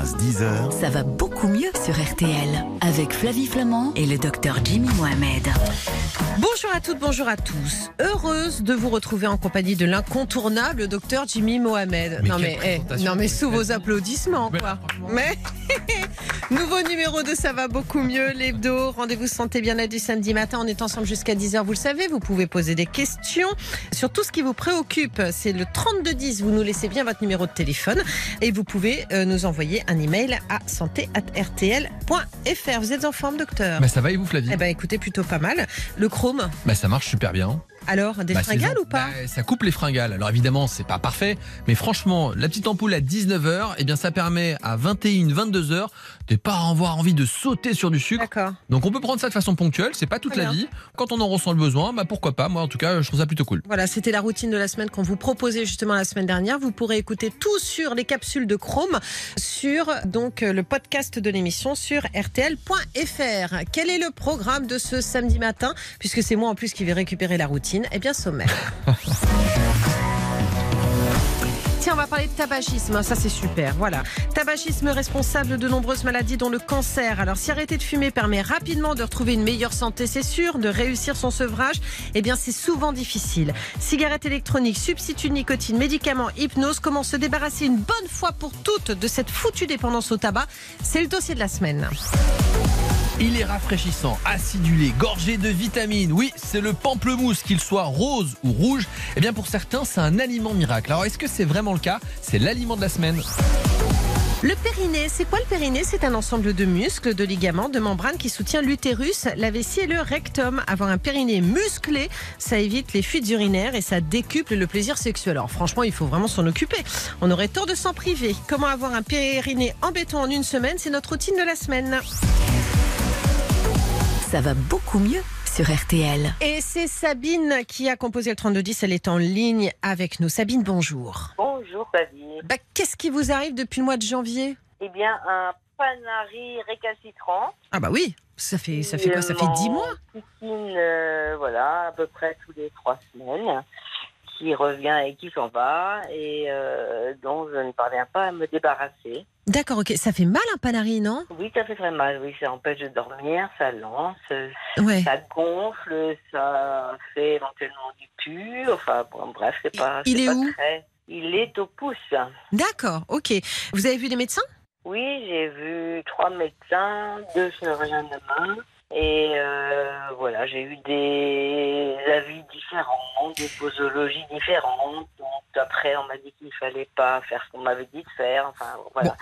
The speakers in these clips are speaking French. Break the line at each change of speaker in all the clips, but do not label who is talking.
9h15, 10h.
Ça va beaucoup mieux sur RTL avec Flavie Flamand et le docteur Jimmy Mohamed.
Bonjour à toutes, bonjour à tous. Heureuse de vous retrouver en compagnie de l'incontournable docteur Jimmy Mohamed.
Mais
non mais, eh, non mais sous vos applaudissements quoi. Mais nouveau numéro de ça va beaucoup mieux l'hebdo. Rendez-vous santé bien du samedi matin. On est ensemble jusqu'à 10h. Vous le savez, vous pouvez poser des questions sur tout ce qui vous préoccupe. C'est le 3210. Vous nous laissez bien votre numéro de téléphone et vous pouvez euh, nous envoyer un email à santé@rtl.fr. Vous êtes en forme, docteur
Bah ça va et vous Flavie
Eh ben écoutez, plutôt pas mal. Le chrome,
Bah ça marche super bien.
Alors, des
Bah,
fringales ou pas
Bah, Ça coupe les fringales. Alors évidemment, c'est pas parfait, mais franchement, la petite ampoule à 19h, eh bien ça permet à 21, 22h de pas avoir envie de sauter sur du sucre. Donc on peut prendre ça de façon ponctuelle, c'est pas toute
Très
la
bien.
vie. Quand on en ressent le besoin, bah pourquoi pas. Moi en tout cas, je trouve ça plutôt cool.
Voilà, c'était la routine de la semaine qu'on vous proposait justement la semaine dernière. Vous pourrez écouter tout sur les capsules de Chrome sur donc euh, le podcast de l'émission sur rtl.fr. Quel est le programme de ce samedi matin? Puisque c'est moi en plus qui vais récupérer la routine. Eh bien. Tiens, on va parler de tabagisme, ça c'est super, voilà. Tabagisme responsable de nombreuses maladies dont le cancer. Alors si arrêter de fumer permet rapidement de retrouver une meilleure santé, c'est sûr, de réussir son sevrage, eh bien c'est souvent difficile. Cigarettes électroniques, substituts de nicotine, médicaments, hypnose, comment se débarrasser une bonne fois pour toutes de cette foutue dépendance au tabac C'est le dossier de la semaine.
Il est rafraîchissant, acidulé, gorgé de vitamines. Oui, c'est le pamplemousse, qu'il soit rose ou rouge. Eh bien pour certains, c'est un aliment miracle. Alors est-ce que c'est vraiment le cas? C'est l'aliment de la semaine.
Le périnée, c'est quoi le périnée? C'est un ensemble de muscles, de ligaments, de membranes qui soutient l'utérus, la vessie et le rectum. Avoir un périnée musclé, ça évite les fuites urinaires et ça décuple le plaisir sexuel. Alors franchement, il faut vraiment s'en occuper. On aurait tort de s'en priver. Comment avoir un périnée en béton en une semaine? C'est notre routine de la semaine.
Ça va beaucoup mieux sur RTL.
Et c'est Sabine qui a composé le 3210. Elle est en ligne avec nous. Sabine, bonjour.
Bonjour Flavie.
Bah, Qu'est-ce qui vous arrive depuis le mois de janvier?
Eh bien, un panari récalcitrant.
Ah bah oui, ça fait, ça fait quoi? Ça fait 10 mois?
Piscine, euh, voilà, à peu près tous les trois semaines, qui revient et qui s'en va, et euh, dont je ne parviens pas à me débarrasser.
D'accord, ok. Ça fait mal un panari, non?
Oui, ça fait très mal, oui, ça empêche de dormir, ça lance,
Ouais.
ça gonfle, ça fait éventuellement du pu, enfin bon, bref, c'est pas,
Il est
pas
où?
très... Il est au pouce.
D'accord, ok. Vous avez vu des médecins?
Oui, j'ai vu trois médecins, deux chirurgiens de main. Et euh, voilà, j'ai eu des avis différents, des posologies différentes. Donc après, on m'a dit qu'il fallait pas faire ce qu'on m'avait dit de faire. Enfin, voilà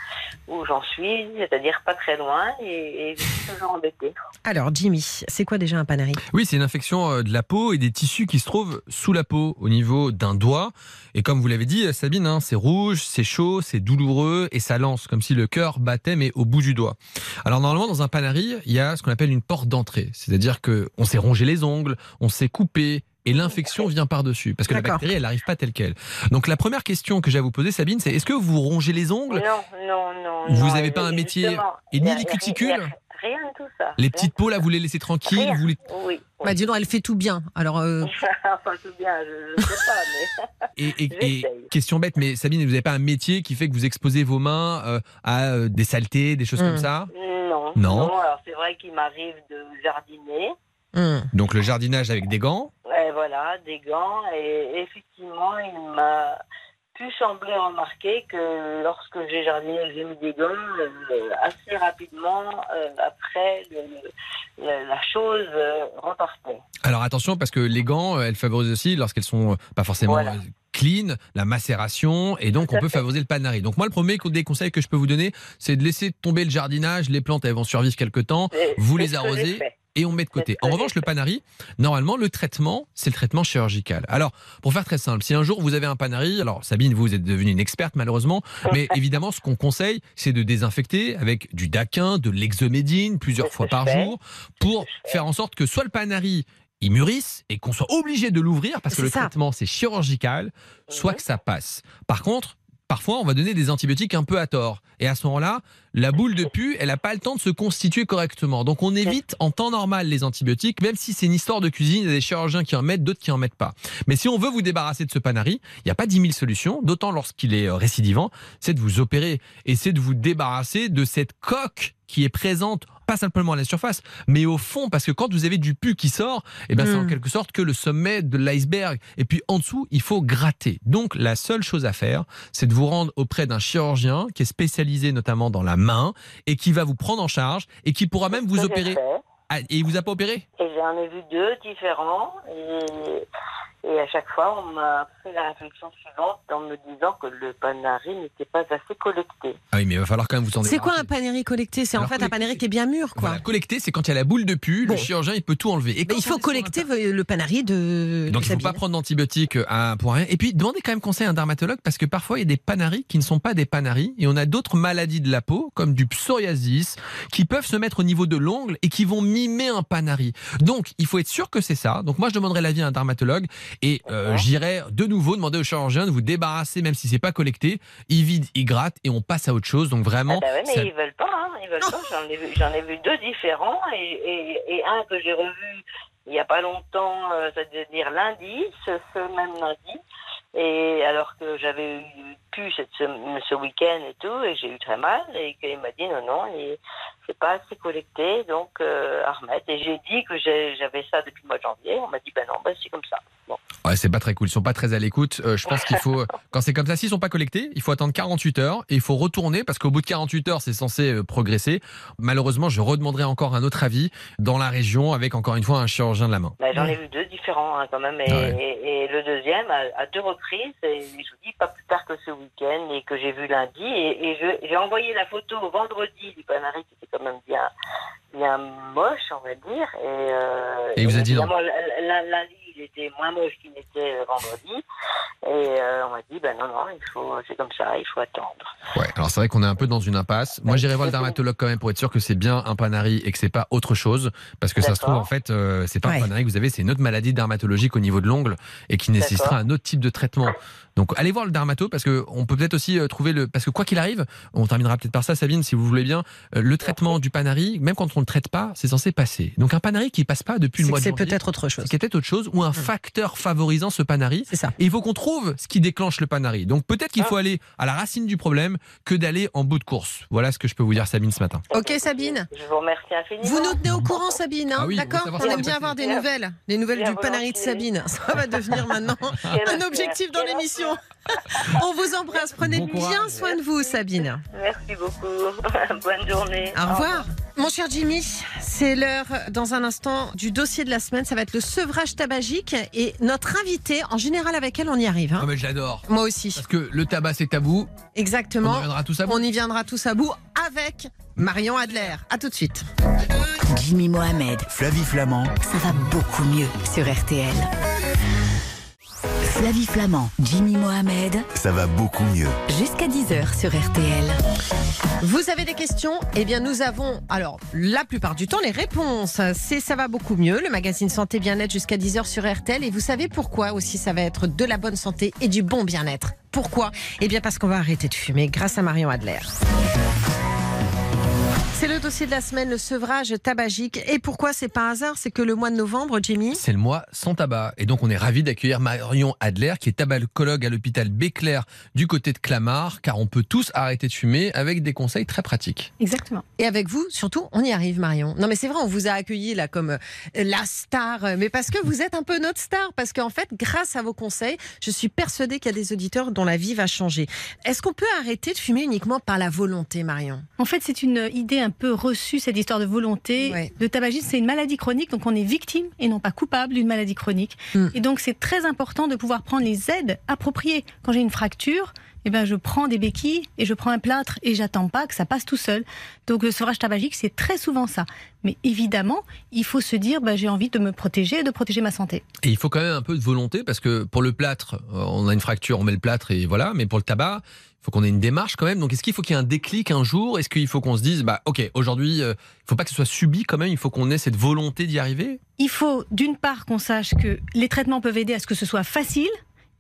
où j'en suis, c'est-à-dire pas très loin, et, et je suis toujours embêtée.
Alors, Jimmy, c'est quoi déjà un panari?
Oui, c'est une infection euh, de la peau et des tissus qui se trouvent sous la peau, au niveau d'un doigt. Et comme vous l'avez dit, euh, Sabine, hein, c'est rouge, c'est chaud, c'est douloureux et ça lance, comme si le cœur battait, mais au bout du doigt. Alors normalement, dans un panari, il y a ce qu'on appelle une porte d'entrée. C'est-à-dire que on s'est rongé les ongles, on s'est coupé. Et l'infection vient par-dessus, parce que la bactérie, elle n'arrive pas telle qu'elle. Donc la première question que j'ai à vous poser, Sabine, c'est est-ce que vous rongez les ongles?
Non, non, non.
Vous
non,
avez pas un métier et ni
a-
les
y a-
cuticules
y a Rien de tout ça.
Les petites peaux, là, vous les laissez tranquilles
Rien.
vous les-
Oui. oui.
Bah, dis donc, elle fait tout bien. Alors, euh,
enfin, tout bien, je ne sais pas, mais.
Et, et- et
J'essaye.
question bête, mais Sabine, vous n'avez pas un métier qui fait que vous exposez vos mains euh, à euh, des saletés, des choses
Mm.
comme ça?
Non.
Non.
alors c'est vrai qu'il m'arrive de jardiner.
hum.
Donc le jardinage avec des gants.
Et voilà, des gants. Et effectivement, il m'a pu sembler remarquer que lorsque j'ai jardiné j'ai mis des gants, euh, assez rapidement, euh, après, le- le- la chose euh, repartait.
Alors attention, parce que les gants, elles favorisent aussi, lorsqu'elles sont pas forcément
Voilà.
Clean, la macération, et donc on peut favoriser le panari. Donc moi, le premier des conseils que je peux vous donner, c'est de laisser tomber le jardinage. Les plantes, elles vont survivre quelque temps. Vous les arrosez et on met de côté. En revanche, le panari, normalement, le traitement, c'est le traitement chirurgical. Alors, pour faire très simple, si un jour vous avez un panari, alors Sabine, vous êtes devenue une experte malheureusement, mais évidemment, ce qu'on conseille, c'est de désinfecter avec du daquin, de l'exomédine, plusieurs fois par jour, pour faire en sorte que soit le panari il mûrisse et qu'on soit obligé de l'ouvrir parce que le
ça.
traitement c'est chirurgical, soit
Mhm.
que ça passe. Par contre, parfois on va donner des antibiotiques un peu à tort. Et à ce moment-là, la boule de pu, elle n'a pas le temps de se constituer correctement. Donc on évite en temps normal les antibiotiques, même si c'est une histoire de cuisine, il y a des chirurgiens qui en mettent, d'autres qui en mettent pas. Mais si on veut vous débarrasser de ce panari, il n'y a pas 10 000 solutions, d'autant lorsqu'il est euh, récidivant, c'est de vous opérer et c'est de vous débarrasser de cette coque qui est présente pas simplement à la surface, mais au fond, parce que quand vous avez du pu qui sort, eh ben, c'est en
Mm.
quelque sorte que le sommet de l'iceberg. Et puis en dessous, il faut gratter. Donc la seule chose à faire, c'est de vous rendre auprès d'un chirurgien qui est spécialisé notamment dans la main et qui va vous prendre en charge et qui pourra même vous opérer. Ah, et il vous a pas opéré?
Et j'en ai vu deux différents. Et, et à chaque fois, on m'a fait la réflexion suivante en me disant que le panari n'était pas assez collecté.
Ah oui, mais il va falloir quand même vous en
C'est quoi un panéri collecté C'est en fait un
collecté, c'est-
qui est bien mûr, quoi.
Voilà, collecter, c'est quand il y a la boule de pu,
Bon.
le chirurgien il peut tout enlever. Et
Mais
quand
il faut collecter le panari de.
Donc
de
il ne faut pas prendre d'antibiotiques euh, à- pour rien. Et puis demandez quand même conseil à un dermatologue parce que parfois il y a des panaris qui ne sont pas des panaris et on a d'autres maladies de la peau comme du psoriasis qui peuvent se mettre au niveau de l'ongle et qui vont mimer un panari. Donc il faut être sûr que c'est ça. Donc moi je demanderai l'avis à un dermatologue et euh, j'irai de nouveau demander au chirurgien de vous débarrasser même si c'est pas collecté. Il vide, il gratte et on passe à autre chose. Donc
Ah
vraiment.
bah ouais, mais
ça-
ils veulent pas, hein, ils veulent pas. J'en ai vu, j'en ai vu deux différents et, et, et un que j'ai revu il y a pas longtemps, euh, ça devait dire lundi, ce, ce même lundi. Et alors que j'avais eu pu cette, ce, ce week-end et tout, et j'ai eu très mal, et qu'il m'a dit non, non, et c'est pas assez collecté, donc euh, à remettre. Et j'ai dit que j'avais ça depuis le mois de janvier. On m'a dit ben non, ben c'est comme ça. Bon.
Ouais, c'est pas très cool. Ils sont pas très à l'écoute. Euh, je pense qu'il faut, quand c'est comme ça, s'ils sont pas collectés, il faut attendre 48 heures et il faut retourner parce qu'au bout de 48 heures, c'est censé euh, progresser. Malheureusement, je redemanderai encore un autre avis dans la région avec encore une fois un chirurgien de la main.
Ben, J'en ai vu deux différents hein, quand même. Et,
ouais.
et- et le deuxième, à, à deux reprises, et je vous dis pas plus tard que ce week-end et que j'ai vu lundi. Et, j'ai envoyé la photo vendredi du Panari qui était quand même bien, bien moche, on va dire. Et, euh,
Et vous a dit non.
Il était moins moche qu'il n'était euh, vendredi. Et euh, on m'a dit, ben non, non, il faut, c'est comme ça, il faut attendre.
Ouais. Alors c'est vrai qu'on est un peu dans une impasse. Moi, j'irai voir le dermatologue quand même pour être sûr que c'est bien un panari et que c'est pas autre chose, parce que ça se trouve en fait, euh, c'est pas
Ouais.
un panari que vous avez, c'est une autre maladie dermatologique au niveau de l'ongle et qui nécessitera un autre type de traitement. Donc allez voir le dermato parce que on peut peut-être aussi euh, trouver le parce que quoi qu'il arrive, on terminera peut-être par ça Sabine si vous voulez bien, le traitement du panari, même quand on ne le traite pas, c'est censé passer. Donc un panari qui passe pas depuis le
C'est
mois de
c'est
janvier,
peut-être autre chose.
c'est peut-être autre chose ou un facteur favorisant ce panari.
C'est ça.
Et il faut qu'on trouve ce qui déclenche le panari. Donc peut-être qu'il faut aller à la racine du problème que d'aller en bout de course. Voilà ce que je peux vous dire Sabine ce matin.
Ok, Sabine.
Je vous remercie infiniment.
Vous nous tenez au courant, Sabine, hein,
Ah oui,
d'accord On aime bien avoir des nouvelles, des nouvelles
Bien
du panari de. Sabine. Ça va devenir maintenant un objectif dans l'émission. On vous embrasse. Prenez
Bon
bien soin de vous, Sabine.
Merci beaucoup. Bonne journée.
Au revoir. Mon cher Jimmy, c'est l'heure dans un instant du dossier de la semaine. Ça va être le sevrage tabagique. Et notre invitée, en général avec elle, on y arrive. hein.
Ah mais je l'adore.
Moi aussi.
Parce que le tabac c'est tabou. On y
Exactement.
reviendra tout ça.
On y viendra tous à bout avec Marion Adler. À tout de suite.
Jimmy Mohamed,
Flavie Flamand,
ça va beaucoup mieux sur RTL. Flavie Flamand, Jimmy Mohamed,
ça va beaucoup mieux.
jusqu'à 10h sur RTL.
Vous avez des questions? Eh bien, nous avons, alors, la plupart du temps, les réponses. C'est Ça va beaucoup mieux, le magazine Santé Bien-être jusqu'à 10h sur RTL. Et vous savez pourquoi aussi ça va être de la bonne santé et du bon bien-être? Pourquoi? Eh bien, parce qu'on va arrêter de fumer grâce à Marion Adler. C'est le dossier de la semaine, le sevrage tabagique. Et pourquoi c'est pas un hasard? C'est que le mois de novembre, Jimmy,
C'est le mois sans tabac. Et donc, on est ravis d'accueillir Marion Adler, qui est tabacologue à l'hôpital Béclair du côté de Clamart, car on peut tous arrêter de fumer avec des conseils très pratiques.
Exactement.
Et avec vous, surtout, on y arrive, Marion. Non, mais c'est vrai, on vous a accueilli là comme euh, la star, mais parce que vous êtes un peu notre star. Parce qu'en fait, grâce à vos conseils, je suis persuadée qu'il y a des auditeurs dont la vie va changer. Est-ce qu'on peut arrêter de fumer uniquement par la volonté, Marion?
En fait, c'est une idée un peu reçue, cette histoire de volonté.
Ouais.
Le tabagisme, c'est une maladie chronique, donc on est victime et non pas coupable d'une maladie chronique.
Mm.
Et donc, c'est très important de pouvoir prendre les aides appropriées. Quand j'ai une fracture, eh ben, je prends des béquilles et je prends un plâtre et j'attends pas que ça passe tout seul. Donc, le sevrage tabagique, c'est très souvent ça. Mais évidemment, il faut se dire, bah, j'ai envie de me protéger et de protéger ma santé.
Et il faut quand même un peu de volonté, parce que pour le plâtre, euh, on a une fracture, on met le plâtre et voilà. Mais pour le tabac, il faut qu'on ait une démarche quand même. Donc, est-ce qu'il faut qu'il y ait un déclic un jour? Est-ce qu'il faut qu'on se dise, bah, ok, aujourd'hui, euh, il faut pas que ce soit subi quand même. Il faut qu'on ait cette volonté d'y arriver?
Il faut d'une part qu'on sache que les traitements peuvent aider à ce que ce soit facile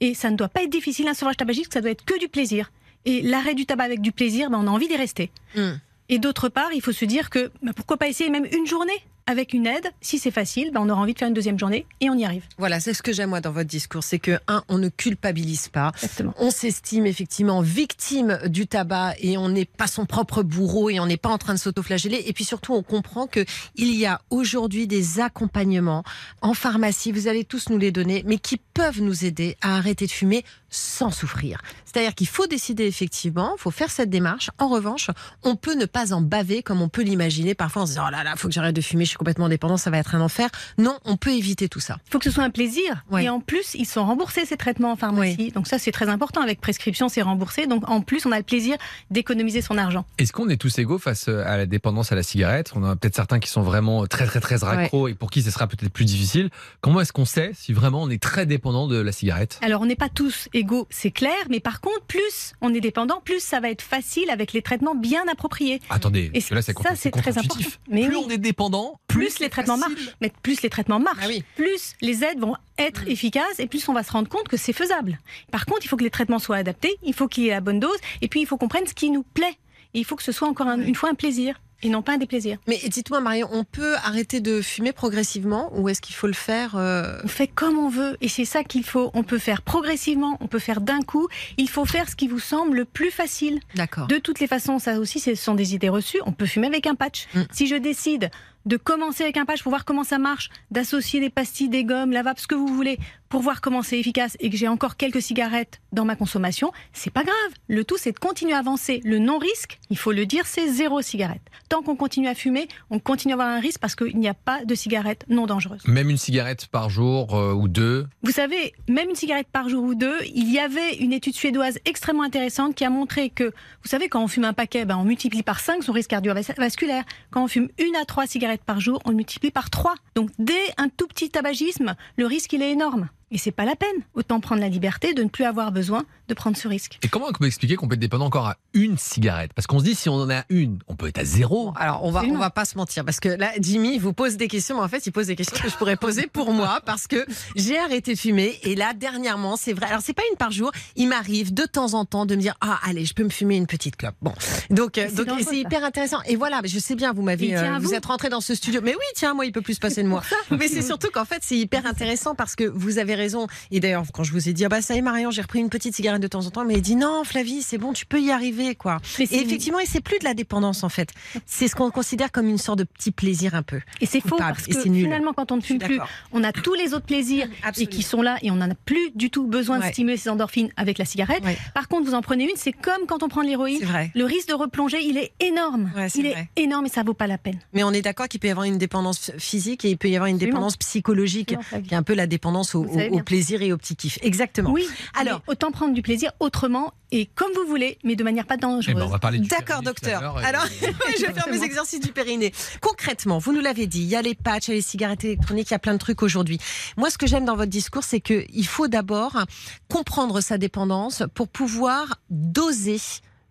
et ça ne doit pas être difficile un sevrage tabagique, ça doit être que du plaisir. Et l'arrêt du tabac avec du plaisir, ben, on a envie d'y rester.
Hmm.
Et d'autre part, il faut se dire que ben, pourquoi pas essayer même une journée avec une aide Si c'est facile, ben, on aura envie de faire une deuxième journée et on y arrive.
Voilà, c'est ce que j'aime moi dans votre discours, c'est que un, on ne culpabilise pas.
Exactement.
On s'estime effectivement victime du tabac et on n'est pas son propre bourreau et on n'est pas en train de s'autoflageller. Et puis surtout, on comprend que il y a aujourd'hui des accompagnements en pharmacie. Vous allez tous nous les donner, mais qui peuvent nous aider à arrêter de fumer sans souffrir. C'est-à-dire qu'il faut décider effectivement, il faut faire cette démarche. En revanche, on peut ne pas en baver comme on peut l'imaginer parfois en se disant oh là là, faut que j'arrête de fumer, je suis complètement dépendant, ça va être un enfer. Non, on peut éviter tout ça.
Il faut que ce soit un plaisir.
Ouais.
Et en plus, ils sont remboursés ces traitements en pharmacie. Donc ça, c'est très important. Avec prescription, c'est remboursé. Donc en plus, on a le plaisir d'économiser son argent.
Est-ce qu'on est tous égaux face à la dépendance à la cigarette? On a peut-être certains qui sont vraiment très très très raccros et pour qui ce sera peut-être plus difficile. Comment est-ce qu'on sait si vraiment on est très dépendant de la cigarette?
Alors on n'est pas tous égaux, c'est clair. Mais par contre, plus on est dépendant, plus ça va être facile avec les traitements bien appropriés.
Attendez,
Et
là
ça, c'est très important. Mais
plus
oui.
on est dépendant,
plus les traitements
facile.
marchent. Mais plus les traitements marchent,
Ah oui.
plus les aides vont être efficaces et plus on va se rendre compte que c'est faisable. Par contre, il faut que les traitements soient adaptés, il faut qu'il y ait la bonne dose et puis il faut qu'on prenne ce qui nous plaît. Et il faut que ce soit encore un- une fois un plaisir et non pas un déplaisir.
Mais dites-moi, Marion, on peut arrêter de fumer progressivement ou est-ce qu'il faut le faire euh,
On fait comme on veut et c'est ça qu'il faut. On peut faire progressivement, on peut faire d'un coup. Il faut faire ce qui vous semble le plus facile.
D'accord.
De toutes les façons, ça aussi, ce sont des idées reçues. On peut fumer avec un patch.
Mm.
Si je décide de commencer avec un patch pour voir comment ça marche, d'associer des pastilles, des gommes, la vape, ce que vous voulez, pour voir comment c'est efficace et que j'ai encore quelques cigarettes dans ma consommation, c'est pas grave. Le tout, c'est de continuer à avancer. Le non-risque, il faut le dire, c'est zéro cigarette. Tant qu'on continue à fumer, on continue à avoir un risque parce qu'il n'y a pas de cigarettes non dangereuses.
Même une cigarette par jour euh, ou deux.
Vous savez, même une cigarette par jour ou deux, il y avait une étude suédoise extrêmement intéressante qui a montré que, vous savez, quand on fume un paquet, ben, on multiplie par 5 son risque cardiovasculaire. Quand on fume une à trois cigarettes par jour, on le multiplie par 3. Donc dès un tout petit tabagisme, le risque il est énorme. Et c'est pas la peine. Autant prendre la liberté de ne plus avoir besoin de prendre ce risque.
Et comment on peut expliquer qu'on peut être dépendant encore à une cigarette? Parce qu'on se dit si on en a une, on peut être à zéro.
Alors on va on va pas se mentir parce que là Jimmy vous pose des questions mais en fait il pose des questions que je pourrais poser pour moi parce que j'ai arrêté de fumer et là dernièrement c'est vrai. Alors c'est pas une par jour. Il m'arrive de temps en temps de me dire ah allez je peux me fumer une petite clope bon. Donc euh,
C'est
donc hyper intéressant. Et voilà je sais bien vous m'avez
à
vous
vous.
êtes rentré dans ce studio. Mais oui tiens moi il peut plus se passer de moi. mais c'est surtout qu'en fait c'est hyper intéressant parce que vous avez raison et d'ailleurs quand je vous ai dit ah bah ça y est Marion j'ai repris une petite cigarette de temps en temps mais il dit non Flavie c'est bon tu peux y arriver quoi et effectivement et c'est plus de la dépendance en fait c'est ce qu'on considère comme une sorte de petit plaisir un peu
Et c'est faux parce que finalement, quand on ne fume plus, on a tous les autres plaisirs et qui sont là et on n'en a plus du tout besoin
Ouais.
de stimuler ces endorphines avec la cigarette.
Ouais.
Par contre, vous en prenez une, c'est comme quand on prend de l'héroïne. Le risque de replonger, il est énorme.
Ouais,
il
vrai.
est énorme et ça vaut pas la peine.
Mais on est d'accord qu'il peut y avoir une dépendance physique et il peut y avoir une
Absolument.
dépendance psychologique, qui est un peu la dépendance au,
savez
au- plaisir et au petit kiff. Exactement.
Oui.
Alors-
autant prendre du plaisir autrement et comme vous voulez, mais de manière pas
Eh ben,
dangereuse.
on va parler du
D'accord,
périnée tout à
docteur. Alors, je vais faire mes exercices du périnée. Concrètement, vous nous l'avez dit, il y a les patchs, il y a les cigarettes électroniques, il y a plein de trucs aujourd'hui. Moi, ce que j'aime dans votre discours, c'est qu'il faut d'abord comprendre sa dépendance pour pouvoir doser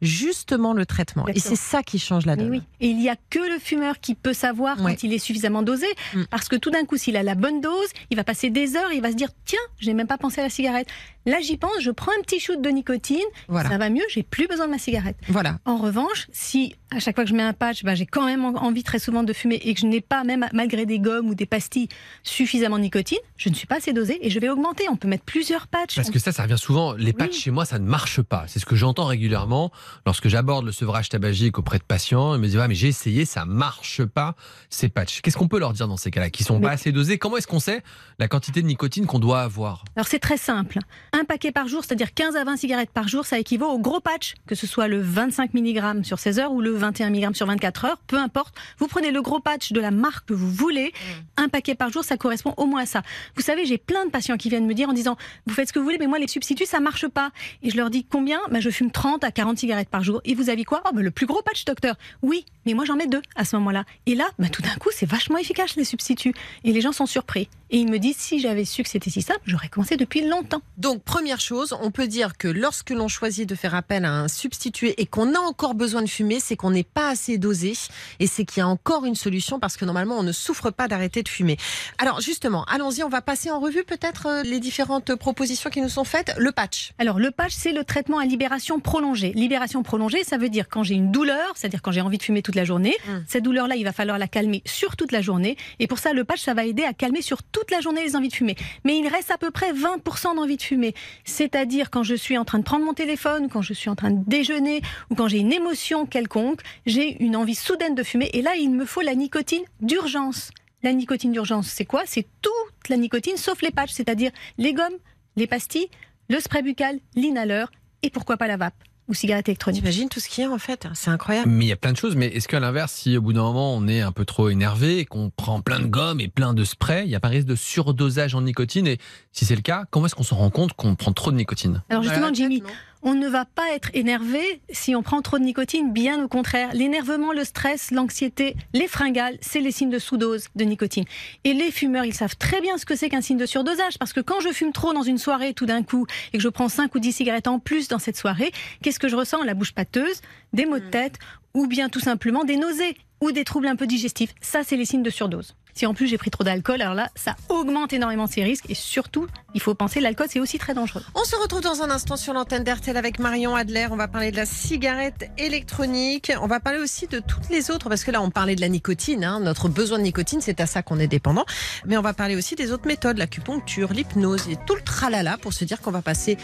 justement le traitement. Et c'est ça qui change la donne.
oui. Et il n'y a que le fumeur qui peut savoir
Ouais.
quand il est suffisamment dosé.
Mm.
Parce que tout d'un coup, s'il a la bonne dose, il va passer des heures, il va se dire Tiens, je n'ai même pas pensé à la cigarette. Là, j'y pense, je prends un petit shoot de nicotine,
Voilà.
ça va mieux, j'ai plus besoin de ma cigarette.
Voilà.
En revanche, si à chaque fois que je mets un patch, ben, j'ai quand même en- envie très souvent de fumer et que je n'ai pas, même malgré des gommes ou des pastilles, suffisamment de nicotine, je ne suis pas assez dosée et je vais augmenter. On peut mettre plusieurs patchs.
Parce que ça, ça revient souvent. Les patchs
Oui.
chez moi, ça ne marche pas. C'est ce que j'entends régulièrement lorsque j'aborde le sevrage tabagique auprès de patients. Ils me disent ouais, mais j'ai essayé, ça marche pas ces patchs. Qu'est-ce qu'on peut leur dire dans ces cas-là Qui sont
Mais-
pas assez dosés? Comment est-ce qu'on sait la quantité de nicotine qu'on doit avoir?
Alors c'est très simple. Un paquet par jour, c'est-à-dire 15 à 20 cigarettes par jour, ça équivaut au gros patch, que ce soit le 25 mg sur 16 heures ou le 21 mg sur 24 heures, peu importe. Vous prenez le gros patch de la marque que vous voulez, un paquet par jour, ça correspond au moins à ça. Vous savez, j'ai plein de patients qui viennent me dire en disant, vous faites ce que vous voulez, mais moi les substituts, ça marche pas. Et je leur dis combien? Ben, Je fume 30 à 40 cigarettes par jour. Et vous avez quoi? Oh, Le plus gros patch, docteur. Oui, mais moi j'en mets deux à ce moment-là. Et là, ben, tout d'un coup, c'est vachement efficace les substituts. Et les gens sont surpris. Et ils me disent, si j'avais su que c'était si simple, j'aurais commencé depuis longtemps.
Donc, première chose, on peut dire que lorsque l'on choisit de faire appel à un substitut et qu'on a encore besoin de fumer, c'est qu'on n'est pas assez dosé et c'est qu'il y a encore une solution parce que normalement, on ne souffre pas d'arrêter de fumer. Alors, justement, allons-y, on va passer en revue peut-être euh, les différentes propositions qui nous sont faites. Le patch.
Alors, le patch, c'est le traitement à libération prolongée. Libération prolongée, ça veut dire quand j'ai une douleur, c'est-à-dire quand j'ai envie de fumer toute la journée,
Mm.
cette douleur-là, il va falloir la calmer sur toute la journée. Et pour ça, le patch, ça va aider à calmer sur toute la journée les envies de fumer. Mais il reste à peu près 20% d'envie de fumer. C'est-à-dire quand je suis en train de prendre mon téléphone, quand je suis en train de déjeuner ou quand j'ai une émotion quelconque, j'ai une envie soudaine de fumer. Et là, il me faut la nicotine d'urgence. La nicotine d'urgence, c'est quoi? C'est toute la nicotine sauf les patchs, c'est-à-dire les gommes, les pastilles, le spray buccal, l'inhaleur et pourquoi pas la vape ou cigarette électronique.
T'imagines tout ce qu'il y a en fait C'est incroyable.
Mais il y a plein de choses. Mais est-ce qu'à l'inverse, si au bout d'un moment on est un peu trop énervé qu'on prend plein de gomme et plein de spray, il n'y a pas risque de surdosage en nicotine? Et si c'est le cas, comment est-ce qu'on se rend compte qu'on prend trop de nicotine?
Alors justement,
Bah,
Jimmy,
peut-être, non
on ne va pas être énervé si on prend trop de nicotine, bien au contraire. L'énervement, le stress, l'anxiété, les fringales, c'est les signes de sous-dose de nicotine. Et les fumeurs, ils savent très bien ce que c'est qu'un signe de surdosage, parce que quand je fume trop dans une soirée tout d'un coup et que je prends 5 ou 10 cigarettes en plus dans cette soirée, qu'est-ce que je ressens? La bouche pâteuse, des maux de tête, ou bien tout simplement des nausées ou des troubles un peu digestifs. Ça, c'est les signes de surdose. Si en plus j'ai pris trop d'alcool, alors là, ça augmente énormément ces risques. Et surtout, il faut penser, l'alcool, c'est aussi très dangereux.
On se retrouve dans un instant sur l'antenne d'RTL avec Marion Adler. On va parler de la cigarette électronique. On va parler aussi de toutes les autres, parce que là, on parlait de la nicotine. hein. Notre besoin de nicotine, c'est à ça qu'on est dépendant. Mais on va parler aussi des autres méthodes, l'acupuncture, l'hypnose et tout le tralala pour se dire qu'on va passer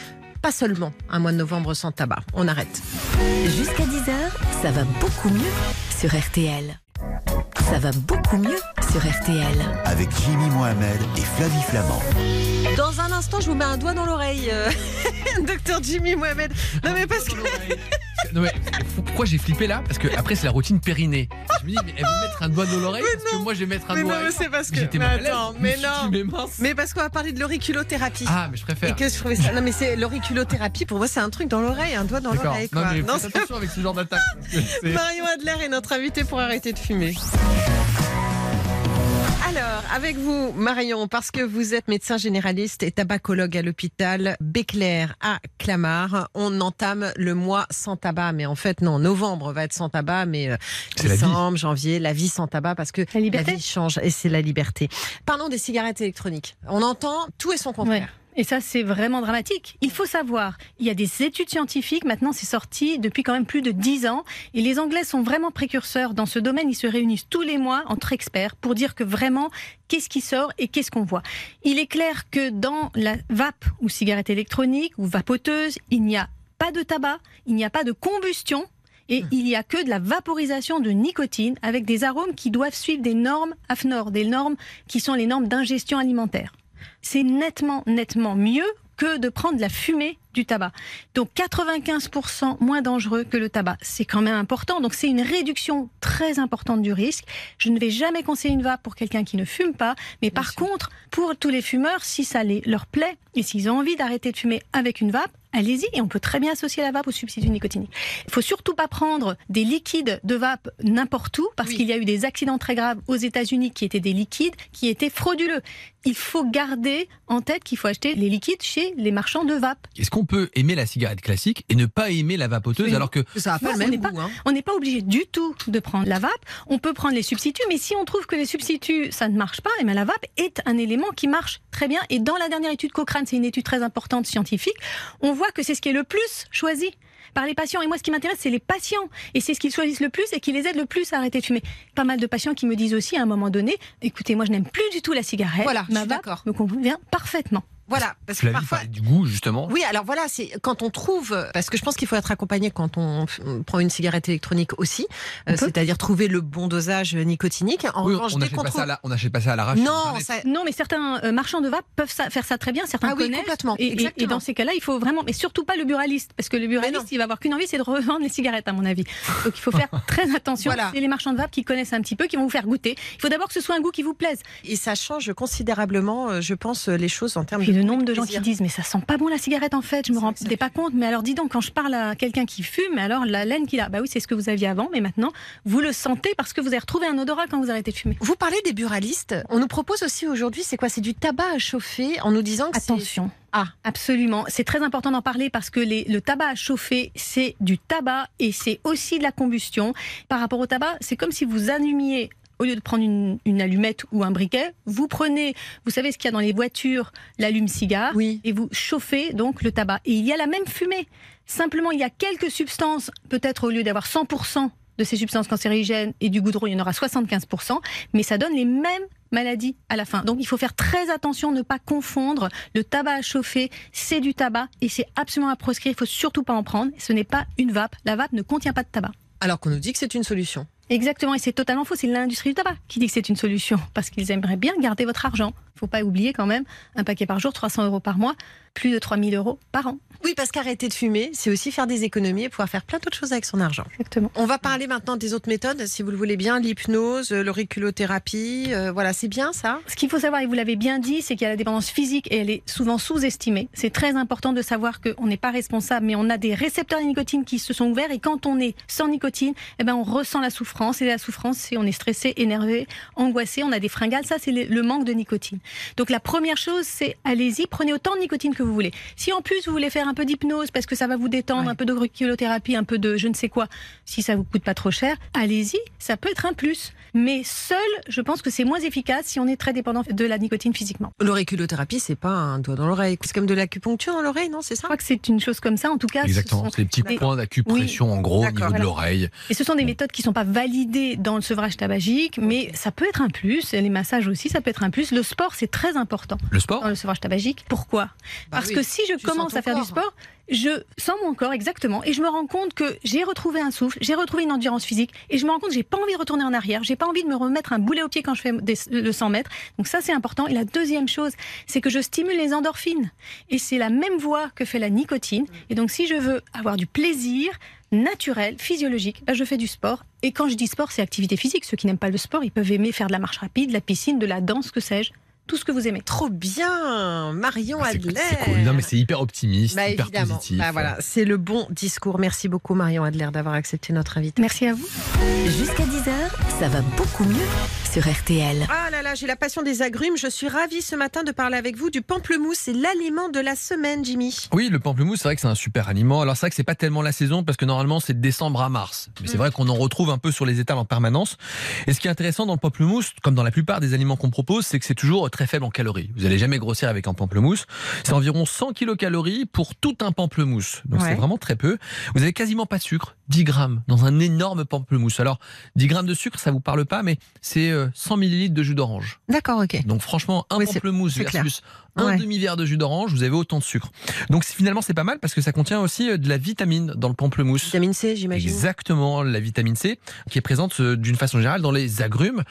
pas seulement un mois de novembre sans tabac. On arrête.
Jusqu'à 10h, ça va beaucoup mieux sur RTL. Ça va beaucoup mieux sur RTL.
Avec Jimmy Mohamed et Flavie Flamand.
Dans un instant, je vous mets un doigt dans l'oreille, euh, docteur Jimmy Mohamed. Non, mais parce que.
Non mais pourquoi j'ai flippé là Parce que après c'est la routine périnée. Je me dis mais elle veut mettre un doigt dans l'oreille parce que moi je vais mettre un
Mais
doigt.
non, mais c'est parce que. Mais attends, mais
dit,
non.
mais
parce qu'on va parler de l'auriculothérapie.
Ah mais je
Et
préfère.
que je trouvais ça. Non, mais c'est l'auriculothérapie, pour moi, c'est un truc dans l'oreille, un doigt dans l'oreille.
Non mais
Non,
attention avec ce genre d'attaque.
Marion Adler est notre invitée pour arrêter de fumer. Alors, avec vous, Marion, parce que vous êtes médecin généraliste et tabacologue à l'hôpital Béclair à Clamart, on entame le mois sans tabac. Mais en fait, non, novembre va être sans tabac, mais euh, décembre, janvier, la vie sans tabac, parce que
La liberté
vie change et c'est la liberté. Parlons des cigarettes électroniques. On entend tout et son contraire.
Ouais. Et ça, c'est vraiment dramatique. Il faut savoir, il y a des études scientifiques, maintenant c'est sorti depuis quand même plus de 10 ans, et les Anglais sont vraiment précurseurs dans ce domaine. Ils se réunissent tous les mois entre experts pour dire que vraiment, qu'est-ce qui sort et qu'est-ce qu'on voit. Il est clair que dans la vape ou cigarette électronique ou vapoteuse, il n'y a pas de tabac, il n'y a pas de combustion. Et il n'y a que de la vaporisation de nicotine avec des arômes qui doivent suivre des normes AFNOR, des normes qui sont les normes d'ingestion alimentaire c'est nettement, nettement mieux que de prendre la fumée du tabac. Donc 95% moins dangereux que le tabac. C'est quand même important. Donc c'est une réduction très importante du risque. Je ne vais jamais conseiller une vape pour quelqu'un qui ne fume pas. Mais par
sûr.
contre, pour tous les fumeurs, si ça les, leur plaît et s'ils ont envie d'arrêter de fumer avec une vape, allez-y. Et on peut très bien associer la vape au substitut nicotinique. Il faut surtout pas prendre des liquides de vape n'importe où parce
Oui.
qu'il y a eu des accidents très graves aux États-Unis qui étaient des liquides qui étaient frauduleux. Il faut garder en tête qu'il faut acheter les liquides chez les marchands de vape.
Est-ce qu'on peut aimer la cigarette classique et ne pas aimer la vapoteuse alors que
Ça n'a pas
Non,
le
on
même
n'est
goût. hein.
On n'est pas obligé du tout de prendre la vape. On peut prendre les substituts, mais si on trouve que les substituts, ça ne marche pas, et bien la vape est un élément qui marche très bien. Et dans la dernière étude Cochrane, c'est une étude très importante scientifique, on voit que c'est ce qui est le plus choisi par les patients. Et moi, ce qui m'intéresse, c'est les patients. Et c'est ce qu'ils choisissent le plus et qui les aide le plus à arrêter de fumer. Pas mal de patients qui me disent aussi à un moment donné, écoutez, moi, je n'aime plus du tout la cigarette.
Voilà, je
Ma
suis
vape
d'accord.
me convient parfaitement.
Voilà, parce que parfois.
du goût justement
Oui, alors voilà, c'est quand on trouve, parce que je pense qu'il faut être accompagné quand on prend une cigarette électronique aussi, euh, c'est-à-dire trouver le bon dosage nicotinique. En
Oui,
revanche,
on n'achète pas,
trouve,
ça à la- on n'achète pas ça à l'arrache.
non, ça-
Non, mais certains euh, marchands de vape peuvent ça- faire ça très bien. Certains
Ah oui,
connaissent.
complètement,
Et, et- dans ces cas-là, il faut vraiment, mais surtout pas le buraliste, parce que le buraliste, il va avoir qu'une envie, c'est de revendre les cigarettes, à mon avis. Donc il faut faire très attention.
Voilà.
C'est les marchands de vape qui connaissent un petit peu, qui vont vous faire goûter. Il faut d'abord que ce soit un goût qui vous plaise.
et ça change considérablement, euh, je pense, les choses en termes
Puis
de
Et le nombre de gens qui disent mais ça sent pas bon la cigarette en fait, je me rendais pas compte. Mais alors dis donc quand je parle à quelqu'un qui fume, alors la laine qu'il a, bah oui c'est ce que vous aviez avant, mais maintenant vous le sentez parce que vous avez retrouvé un odorat quand vous arrêtez de fumer.
Vous parlez des buralistes. On nous propose aussi aujourd'hui, c'est quoi? C'est du tabac à chauffer en nous disant que
Attention.
Ah.
Absolument. C'est très important d'en parler parce que les- le tabac à chauffer, c'est du tabac et c'est aussi de la combustion. Par rapport au tabac, c'est comme si vous allumiez, au lieu de prendre une, une allumette ou un briquet, vous prenez, vous savez ce qu'il y a dans les voitures, l'allume-cigare,
Oui.
et vous chauffez donc le tabac. Et il y a la même fumée. Simplement, il y a quelques substances, peut-être au lieu d'avoir 100% de ces substances cancérigènes et du goudron, il y en aura 75%, mais ça donne les mêmes maladies à la fin. Donc il faut faire très attention, ne pas confondre. Le tabac à chauffer, c'est du tabac et c'est absolument à proscrire. Il faut surtout pas en prendre. Ce n'est pas une vape. La vape ne contient pas de tabac.
Alors qu'on nous dit que c'est une solution.
Exactement, et c'est totalement faux. C'est l'industrie du tabac qui dit que c'est une solution parce qu'ils aimeraient bien garder votre argent. Il faut pas oublier quand même un paquet par jour, 300 euros par mois, plus de 3000 euros par an.
Oui, parce qu'arrêter de fumer, c'est aussi faire des économies et pouvoir faire plein d'autres choses avec son argent.
Exactement.
On va parler maintenant des autres méthodes, si vous le voulez bien, l'hypnose, l'auriculothérapie. euh, voilà, c'est bien ça?
Ce qu'il faut savoir, et vous l'avez bien dit, c'est qu'il y a la dépendance physique et elle est souvent sous-estimée. C'est très important de savoir qu'on n'est pas responsable, mais on a des récepteurs de nicotine qui se sont ouverts et quand on est sans nicotine, eh ben on ressent la souffrance et la souffrance, c'est on est stressé, énervé, angoissé, on a des fringales. Ça, c'est le manque de nicotine. Donc la première chose, c'est allez-y, prenez autant de nicotine que vous voulez. Si en plus vous voulez faire un peu d'hypnose parce que ça va vous détendre,
Ouais.
un peu d'auriculothérapie, un peu de je ne sais quoi, si ça vous coûte pas trop cher, allez-y, ça peut être un plus. Mais seul, je pense que c'est moins efficace si on est très dépendant de la nicotine physiquement.
L'auriculothérapie, c'est pas un doigt dans l'oreille. C'est comme de l'acupuncture dans l'oreille, non C'est
Je
ça
crois que c'est une chose comme ça, en tout cas.
Exactement, c'est les petits
des-
points d'acupression en gros au niveau de l'oreille.
Et ce sont des méthodes qui sont pas validées dans le sevrage tabagique, mais ça peut être un plus. Les massages aussi, ça peut être un plus. Le sport, c'est très important
Le sport
dans le sevrage tabagique. Pourquoi?
Bah
Parce
oui,
que si je commence à faire du sport, je sens mon corps exactement et je me rends compte que j'ai retrouvé un souffle, j'ai retrouvé une endurance physique et je me rends compte que j'ai pas envie de retourner en arrière, j'ai pas envie de me remettre un boulet au pied quand je fais des- le 100 mètres. Donc ça c'est important. Et la deuxième chose, c'est que je stimule les endorphines et c'est la même voie que fait la nicotine. Et donc si je veux avoir du plaisir naturel, physiologique, bah, je fais du sport. Et quand je dis sport, c'est activité physique. Ceux qui n'aiment pas le sport, ils peuvent aimer faire de la marche rapide, de la piscine, de la danse, que sais-je, tout ce que vous aimez.
Trop bien Marion
Ah,
Adler
c'est cool. Non mais c'est hyper optimiste,
Bah,
hyper
évidemment.
positif.
Bah, voilà, c'est le bon discours. Merci beaucoup Marion Adler d'avoir accepté notre invité.
Merci à vous.
Jusqu'à 10h, ça va beaucoup mieux sur RTL.
Ah là là, j'ai la passion des agrumes. Je suis ravie ce matin de parler avec vous du pamplemousse. C'est l'aliment de la semaine, Jimmy.
Oui, le pamplemousse, c'est vrai que c'est un super aliment. Alors c'est vrai que c'est pas tellement la saison parce que normalement c'est de décembre à mars. Mais c'est
Mm.
vrai qu'on en retrouve un peu sur les étals en permanence. Et ce qui est intéressant dans le pamplemousse, comme dans la plupart des aliments qu'on propose, c'est que c'est toujours très faible en calories. Vous allez jamais grossir avec un pamplemousse. C'est environ 100 kilocalories pour tout un pamplemousse. Donc
Ouais.
c'est vraiment très peu. Vous avez quasiment pas de sucre, 10 grammes dans un énorme pamplemousse. Alors 10 grammes de sucre, ça vous parle pas, mais c'est euh, 100 millilitres de jus d'orange.
D'accord, ok.
Donc franchement, un
Oui,
pamplemousse versus un
Ouais.
demi-verre de jus d'orange, vous avez autant de sucre. Donc finalement, c'est pas mal parce que ça contient aussi euh, de la vitamine dans le pamplemousse.
Vitamine C, j'imagine.
Exactement, la vitamine C qui est présente euh, d'une façon générale dans les agrumes.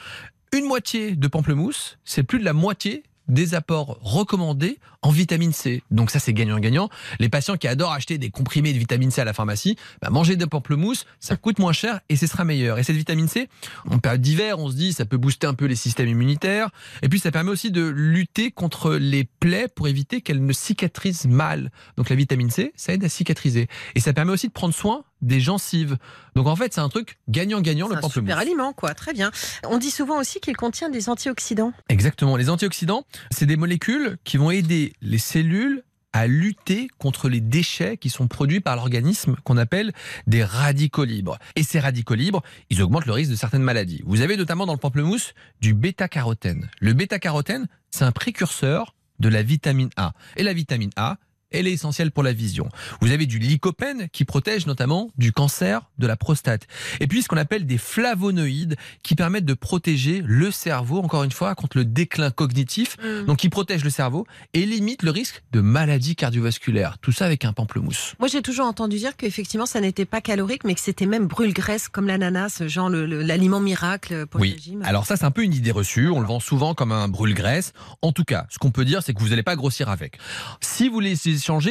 Une moitié de pamplemousse, c'est plus de la moitié des apports recommandés en vitamine C. Donc ça c'est gagnant-gagnant. Les patients qui adorent acheter des comprimés de vitamine C à la pharmacie, bah, manger des pamplemousses, ça coûte moins cher et ce sera meilleur. Et cette vitamine C, en période d'hiver, on se dit ça peut booster un peu les systèmes immunitaires et puis ça permet aussi de lutter contre les plaies pour éviter qu'elles ne cicatrisent mal. Donc la vitamine C, ça aide à cicatriser et ça permet aussi de prendre soin des gencives. Donc en fait, c'est un truc gagnant-gagnant
C'est
le
un
pamplemousse.
super aliment, quoi. Très bien. On dit souvent aussi qu'il contient des antioxydants.
Exactement. Les antioxydants, c'est des molécules qui vont aider les cellules à lutter contre les déchets qui sont produits par l'organisme qu'on appelle des radicaux libres. Et ces radicaux libres, ils augmentent le risque de certaines maladies. Vous avez notamment dans le pamplemousse du bêta-carotène. Le bêta-carotène, c'est un précurseur de la vitamine A. Et la vitamine A, elle est essentielle pour la vision. Vous avez du lycopène qui protège notamment du cancer de la prostate. Et puis ce qu'on appelle des flavonoïdes qui permettent de protéger le cerveau, encore une fois, contre le déclin cognitif. Donc qui protège le cerveau et limite le risque de maladies cardiovasculaires. Tout ça avec un pamplemousse.
Moi, j'ai toujours entendu dire qu'effectivement, ça n'était pas calorique, mais que c'était même brûle-graisse, comme l'ananas, genre l'aliment miracle pour le régime.
Alors ça, c'est un peu une idée reçue. On le vend souvent comme un brûle-graisse. En tout cas, ce qu'on peut dire, c'est que vous n'allez pas grossir avec. Si vous les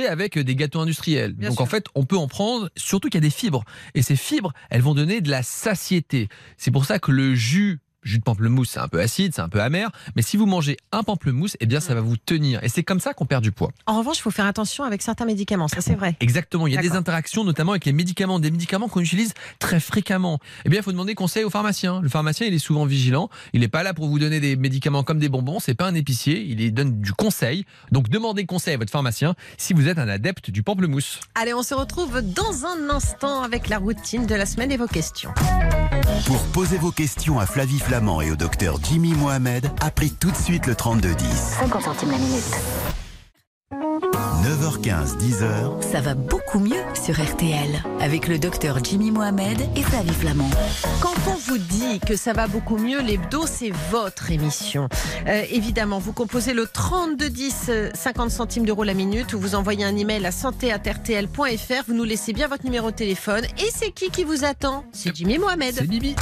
avec des gâteaux industriels,
Bien
donc
sûr.
en fait, on peut en prendre. Surtout qu'il y a des fibres. Et ces fibres, elles vont donner de la satiété. C'est pour ça que le jus jus de pamplemousse, c'est un peu acide, c'est un peu amer. Mais si vous mangez un pamplemousse, eh bien, ça va vous tenir. Et c'est comme ça qu'on perd du poids.
En revanche, il faut faire attention avec certains médicaments, ça c'est vrai.
Exactement. Il y a des interactions, notamment avec les médicaments, des médicaments qu'on utilise très fréquemment. Eh bien, il faut demander conseil au pharmacien. Le pharmacien, il est souvent vigilant. Il n'est pas là pour vous donner des médicaments comme des bonbons. C'est pas un épicier. Il donne du conseil. Donc, demandez conseil à votre pharmacien si vous êtes un adepte du pamplemousse.
Allez, on se retrouve dans un instant avec la routine de la semaine et vos questions.
Pour poser vos questions à Flavie Et au docteur Jimmy Mohamed, appelez tout de suite le 3210.
50 centimes la minute.
9h15, 10h,
Ça va beaucoup mieux sur RTL avec le docteur Jimmy Mohamed et Flavie Flamand.
Quand on vous dit que ça va beaucoup mieux, l'hebdo, c'est votre émission. Euh, évidemment, vous composez le 3210, euh, 50 centimes d'euros la minute, ou vous envoyez un email à santé@rtl.fr. Vous nous laissez bien votre numéro de téléphone. Et c'est qui qui vous attend? C'est Jimmy Mohamed.
C'est Bibi.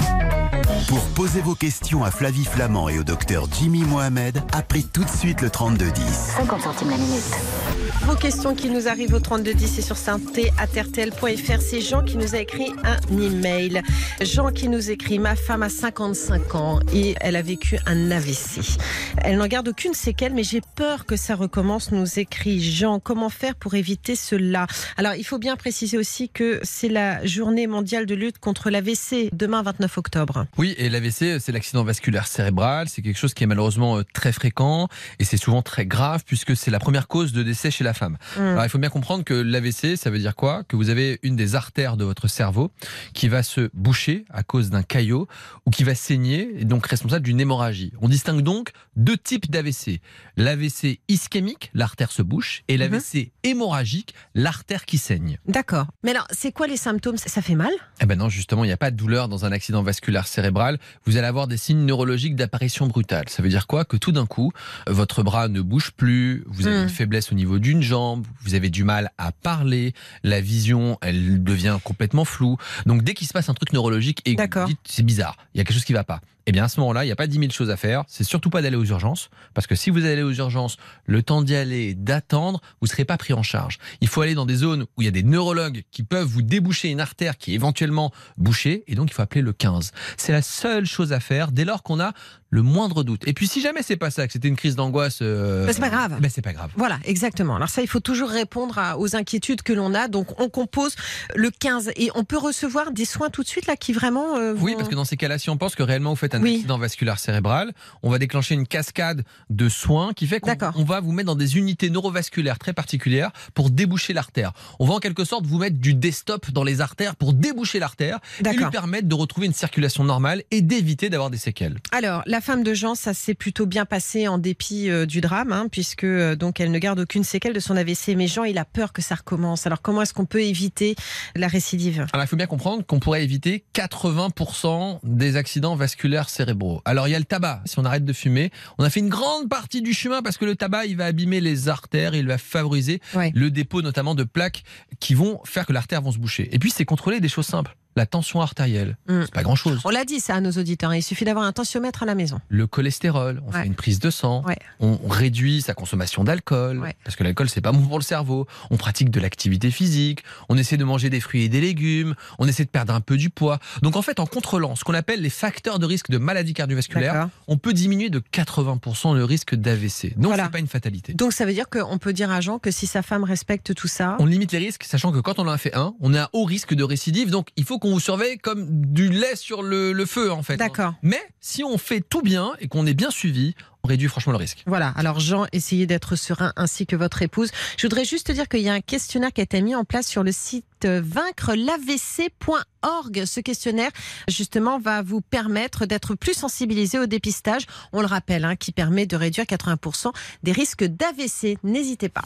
pour poser vos questions à Flavie Flamand et au docteur Jimmy Mohamed, appelez tout de suite le 3210.
50 centimes la minute.
Vos questions qui nous arrivent au 3210 et sur santé@rtl.fr. C'est Jean qui nous a écrit un email. Jean qui nous écrit Ma femme a 55 ans et elle a vécu un AVC. Elle n'en garde aucune séquelle, mais j'ai peur que ça recommence, nous écrit Jean. Comment faire pour éviter cela? Alors, il faut bien préciser aussi que c'est la journée mondiale de lutte contre l'AVC, demain 29 octobre.
Oui, et l'AVC, c'est l'accident vasculaire cérébral. C'est quelque chose qui est malheureusement euh, très fréquent et c'est souvent très grave puisque c'est la première cause de décès chez la femme.
Mm.
Alors, il faut bien comprendre que l'AVC, ça veut dire quoi? Que vous avez une des artères de votre cerveau qui va se boucher à cause d'un caillot ou qui va saigner et donc responsable d'une hémorragie. On distingue donc deux types d'AVC. L'AVC ischémique, l'artère se bouche, et l'AVC hémorragique, l'artère qui saigne.
D'accord. Mais alors, c'est quoi les symptômes? Ça fait mal?
Eh ben non, justement, il n'y a pas de douleur dans un accident vasculaire cérébral. Vous allez avoir des signes neurologiques d'apparition brutale. Ça veut dire quoi? Que tout d'un coup, votre bras ne bouge plus, vous avez
Hmm.
une faiblesse au niveau d'une jambe, vous avez du mal à parler, la vision, elle devient complètement floue. Donc dès qu'il se passe un truc neurologique et c'est bizarre, il y a quelque chose qui va pas. Eh bien à ce moment-là, il n'y a pas 10 000 choses à faire. C'est surtout pas d'aller aux urgences, parce que si vous allez aux urgences, le temps d'y aller, d'attendre, vous ne serez pas pris en charge. Il faut aller dans des zones où il y a des neurologues qui peuvent vous déboucher une artère qui est éventuellement bouchée, et donc il faut appeler le 15. C'est la seule chose à faire dès lors qu'on a le moindre doute. Et puis si jamais c'est pas ça, que c'était une crise d'angoisse, euh,
Ben, c'est pas grave.
ben, c'est pas grave.
Voilà, exactement. Alors ça, il faut toujours répondre à- aux inquiétudes que l'on a. Donc on compose le 15 et on peut recevoir des soins tout de suite là qui vraiment. euh,
Oui, parce que dans ces cas-là, si on pense que réellement vous faites un
Oui.
accident vasculaire cérébral, on va déclencher une cascade de soins qui fait qu'on va vous mettre dans des unités neurovasculaires très particulières pour déboucher l'artère. On va en quelque sorte vous mettre du desktop dans les artères pour déboucher l'artère et lui permettre de retrouver une circulation normale et d'éviter d'avoir des séquelles.
Alors, la femme de Jean, ça s'est plutôt bien passé en dépit euh, du drame, hein, puisque euh, donc elle ne garde aucune séquelle de son AVC. Mais Jean, il a peur que ça recommence. Alors, comment est-ce qu'on peut éviter la récidive?
Alors il faut bien comprendre qu'on pourrait éviter 80% des accidents vasculaires cérébraux. Alors il y a le tabac. Si on arrête de fumer, on a fait une grande partie du chemin parce que le tabac, il va abîmer les artères, il va favoriser
Ouais.
le dépôt notamment de plaques qui vont faire que l'artère va se boucher. Et puis c'est contrôler des choses simples. La tension artérielle,
Mm.
c'est pas grand chose.
On l'a dit ça à nos auditeurs. Il suffit d'avoir un tensiomètre à la maison.
Le cholestérol, on
Ouais.
fait une prise de sang,
Ouais.
on réduit sa consommation d'alcool,
Ouais.
parce que l'alcool c'est pas bon pour le cerveau, on pratique de l'activité physique, on essaie de manger des fruits et des légumes, on essaie de perdre un peu du poids. Donc en fait, en contrôlant ce qu'on appelle les facteurs de risque de maladie cardiovasculaire, on peut diminuer de 80% le risque d'AVC. Donc
Voilà.
c'est pas une fatalité.
Donc, ça veut dire qu'on peut dire à Jean que si sa femme respecte tout ça,
On limite les risques, sachant que quand on en a fait un, on est à haut risque de récidive, donc il faut qu'on vous surveille comme du lait sur le, le feu en fait.
D'accord.
Mais si on fait tout bien et qu'on est bien suivi, on réduit franchement le risque.
Voilà, alors Jean, essayez d'être serein ainsi que votre épouse. Je voudrais juste te dire qu'il y a un questionnaire qui a été mis en place sur le site euh, vaincrelavc.org. Ce questionnaire, justement, va vous permettre d'être plus sensibilisé au dépistage. On le rappelle, hein, qui permet de réduire 80% des risques d'AVC. N'hésitez pas.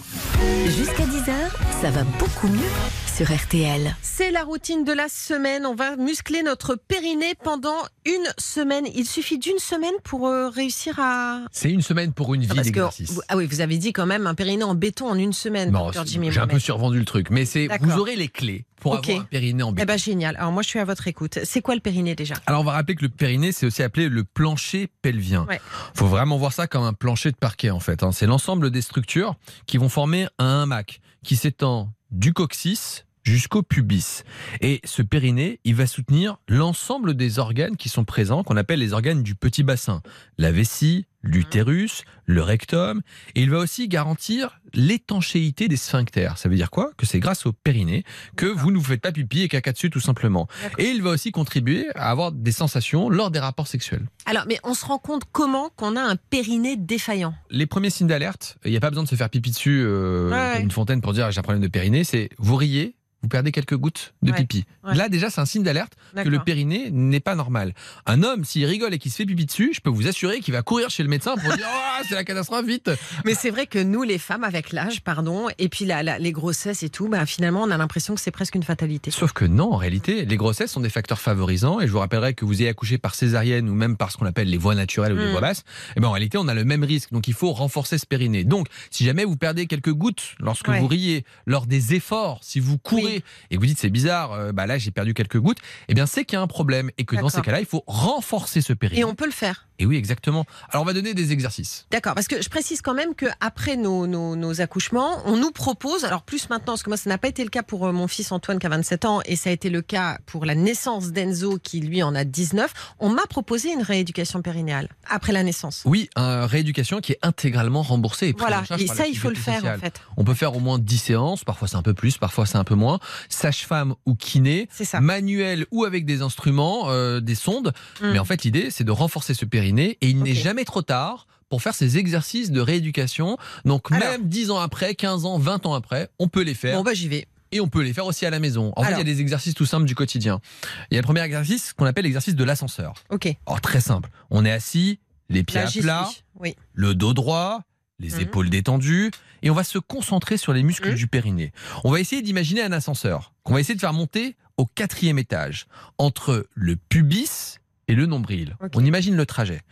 Jusqu'à 10h, ça va beaucoup mieux sur RTL.
C'est la routine de la semaine. On va muscler notre périnée pendant une semaine. Il suffit d'une semaine pour euh, réussir à...
C'est une semaine pour une vie
Parce que,
d'exercice.
ah oui, vous avez dit quand même un périnée en béton en une semaine, Jimmy
j'ai un peu survendu le truc, mais c'est vous aurez les clés pour
Ok.
avoir un périnée en
Eh
béton.
ben génial. Alors moi je suis à votre écoute. C'est quoi le périnée déjà?
Alors on va rappeler que le périnée, c'est aussi appelé le plancher pelvien.
Ouais.
faut vraiment voir ça comme un plancher de parquet en fait. hein. C'est l'ensemble des structures qui vont former un hamac qui s'étend du coccyx jusqu'au pubis. Et ce périnée, il va soutenir l'ensemble des organes qui sont présents, qu'on appelle les organes du petit bassin. La vessie, l'utérus, le rectum, et il va aussi garantir l'étanchéité des sphincters. Ça veut dire quoi? Que c'est grâce au périnée que vous ne vous faites pas pipi et caca dessus tout simplement. Et il va aussi contribuer à avoir des sensations lors des rapports sexuels.
Alors, mais on se rend compte comment qu'on a un périnée défaillant?
Les premiers signes d'alerte, il n'y a pas besoin de se faire pipi dessus euh,
Ouais.
une fontaine pour dire j'ai un problème de périnée, c'est vous riez, vous perdez quelques gouttes de
Ouais.
pipi.
Ouais.
Là déjà c'est un signe d'alerte que le périnée n'est pas normal. Un homme s'il rigole et qu'il se fait pipi dessus, je peux vous assurer qu'il va courir chez le médecin pour dire oh, c'est la catastrophe vite.
Mais c'est vrai que nous, les femmes, avec l'âge, pardon, et puis la- la- les grossesses et tout, bah, finalement, on a l'impression que c'est presque une fatalité.
Sauf que non, en réalité, les grossesses sont des facteurs favorisants. Et je vous rappellerai que vous ayez accouché par césarienne ou même par ce qu'on appelle les voies naturelles ou les
Mm.
voies basses. Et ben en réalité, on a le même risque. Donc il faut renforcer ce périnée. Donc si jamais vous perdez quelques gouttes lorsque
Ouais.
vous riez, lors des efforts, si vous courez
Oui.
Et vous dites c'est bizarre, euh, bah là j'ai perdu quelques gouttes, eh bien c'est qu'il y a un problème et que dans ces cas-là, il faut renforcer ce périnée.
Et on peut le faire.
Et oui, exactement. Alors on va donner des exercices.
D'accord, parce que je précise quand même que après nos, nos, nos accouchements, on nous propose, alors plus maintenant, parce que moi ça n'a pas été le cas pour euh, mon fils Antoine qui a 27 ans, et ça a été le cas pour la naissance d'Enzo qui lui en a 19, on m'a proposé une rééducation périnéale après la naissance.
Oui, un rééducation qui est intégralement remboursée. Et prise
Voilà,
en charge
et
par
ça il faut le faire en fait.
On peut faire au moins 10 séances, parfois c'est un peu plus, parfois c'est un peu moins. Sage-femme ou kiné, manuel ou avec des instruments, euh, des sondes.
Mm.
Mais en fait, l'idée, c'est de renforcer ce périnée et il n'est jamais trop tard pour faire ces exercices de rééducation. Donc
Alors.
même 10 ans après, 15 ans, 20 ans après, on peut les faire
Bon bah j'y vais.
et on peut les faire aussi à la maison. En fait,
Alors.
il y a des exercices tout simples du quotidien. Il y a le premier exercice qu'on appelle l'exercice de l'ascenseur.
Ok.
Oh, très simple. On est assis, les pieds
Là
à plat.
Oui.
le dos droit, les
Mhm.
épaules détendues, et on va se concentrer sur les muscles
Mhm.
du périnée. On va essayer d'imaginer un ascenseur qu'on va essayer de faire monter au quatrième étage, entre le pubis et le nombril. On imagine le trajet.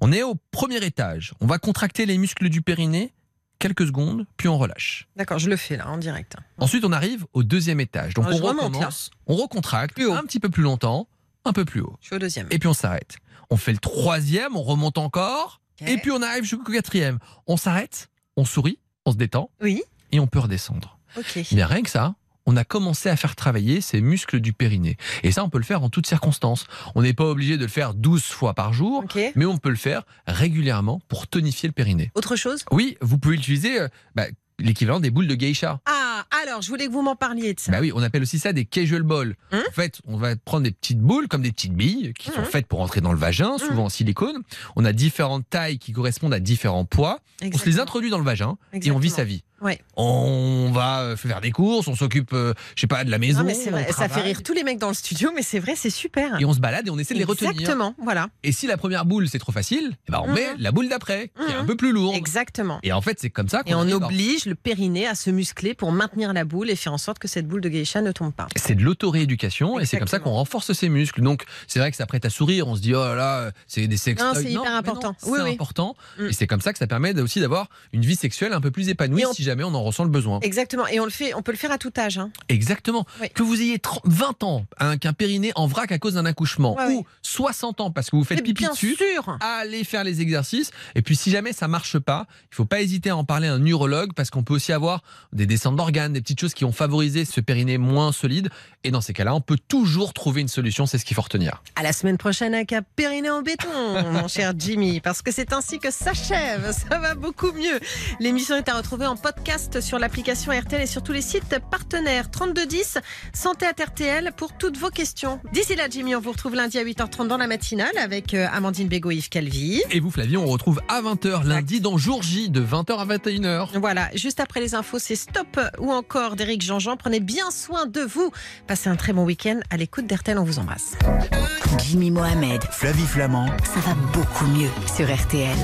On est au premier étage, on va contracter les muscles du périnée quelques secondes, puis on relâche.
D'accord, je le fais là en direct.
Ensuite, on arrive au deuxième étage. Donc
Ah,
on recommence, on recontracte un petit peu plus longtemps, un peu plus haut.
Je suis au deuxième.
Et puis on s'arrête. On fait le troisième, on remonte encore, Et puis on arrive jusqu'au quatrième. On s'arrête, on sourit, on se détend,
Oui.
et on peut redescendre.
Ok.
Mais rien que ça, on a commencé à faire travailler ces muscles du périnée. Et ça, on peut le faire en toutes circonstances. On n'est pas obligé de le faire 12 fois par jour, mais on peut le faire régulièrement pour tonifier le périnée.
Autre chose?
Oui, vous pouvez utiliser euh, bah, l'équivalent des boules de geisha.
Ah, alors, je voulais que vous m'en parliez de ça.
Bah oui, on appelle aussi ça des casual balls.
Hum
en fait, on va prendre des petites boules comme des petites billes qui sont
Hum.
faites pour entrer dans le vagin, souvent en silicone. On a différentes tailles qui correspondent à différents poids. On se les introduit dans le vagin et on vit sa vie.
Ouais.
On va euh, faire des courses, on s'occupe, euh, je sais pas, de la maison.
Non, mais c'est vrai,
on
ça fait rire tous les mecs dans le studio, mais c'est vrai, c'est super.
Et on se balade et on essaie de les retenir.
Exactement, voilà.
Et si la première boule c'est trop facile, eh ben on
Mhm.
met la boule d'après, qui est un
Mhm.
peu plus lourde.
Exactement.
Et en fait, c'est comme ça qu'on
Et on oblige le périnée à se muscler pour maintenir la boule et faire en sorte que cette boule de geisha ne tombe pas.
C'est de l'auto-rééducation et c'est comme ça qu'on renforce ses muscles. Donc c'est vrai que ça prête à sourire. On se dit oh là là, c'est des sex
Non, c'est hyper important.
c'est
Oui, oui.
important.
Mm.
Et c'est comme ça que ça permet aussi d'avoir une vie sexuelle un peu plus épanouie si jamais on en ressent le besoin.
Exactement. Et on le fait, on peut le faire à tout âge. hein.
Exactement.
Oui.
Que vous ayez 30 20 ans, un, qu'un périnée en vrac à cause d'un accouchement,
Ouais,
ou
ouais.
60 ans parce que vous faites pipi
bien
dessus.
sûr.
Allez faire les exercices. Et puis, si jamais ça marche pas, il faut pas hésiter à en parler à un urologue parce qu'on peut aussi avoir des descentes d'organes, des petites choses qui ont favorisé ce périnée moins solide. Et dans ces cas-là, on peut toujours trouver une solution. C'est ce qu'il faut retenir.
À la semaine prochaine avec un périnée en béton, mon cher Jimmy, parce que c'est ainsi que s'achève. Ça va beaucoup mieux. L'émission est à retrouver en podcast sur l'application RTL et sur tous les sites partenaires. 3210, Santé à RTL pour toutes vos questions. D'ici là, Jimmy, on vous retrouve lundi à 8h30 dans la matinale avec euh, Amandine Bégaud, Yves Calvi.
Et vous, Flavie, on retrouve à 20h lundi dans Jour J de 20h à 21h.
Voilà, juste après les infos, c'est Stop ou encore d'Éric Jean-Jean. Prenez bien soin de vous. Passez un très bon week-end à l'écoute d'RTL. On vous embrasse.
Jimmy Mohamed,
Flavie Flamand.
ça va beaucoup mieux sur RTL.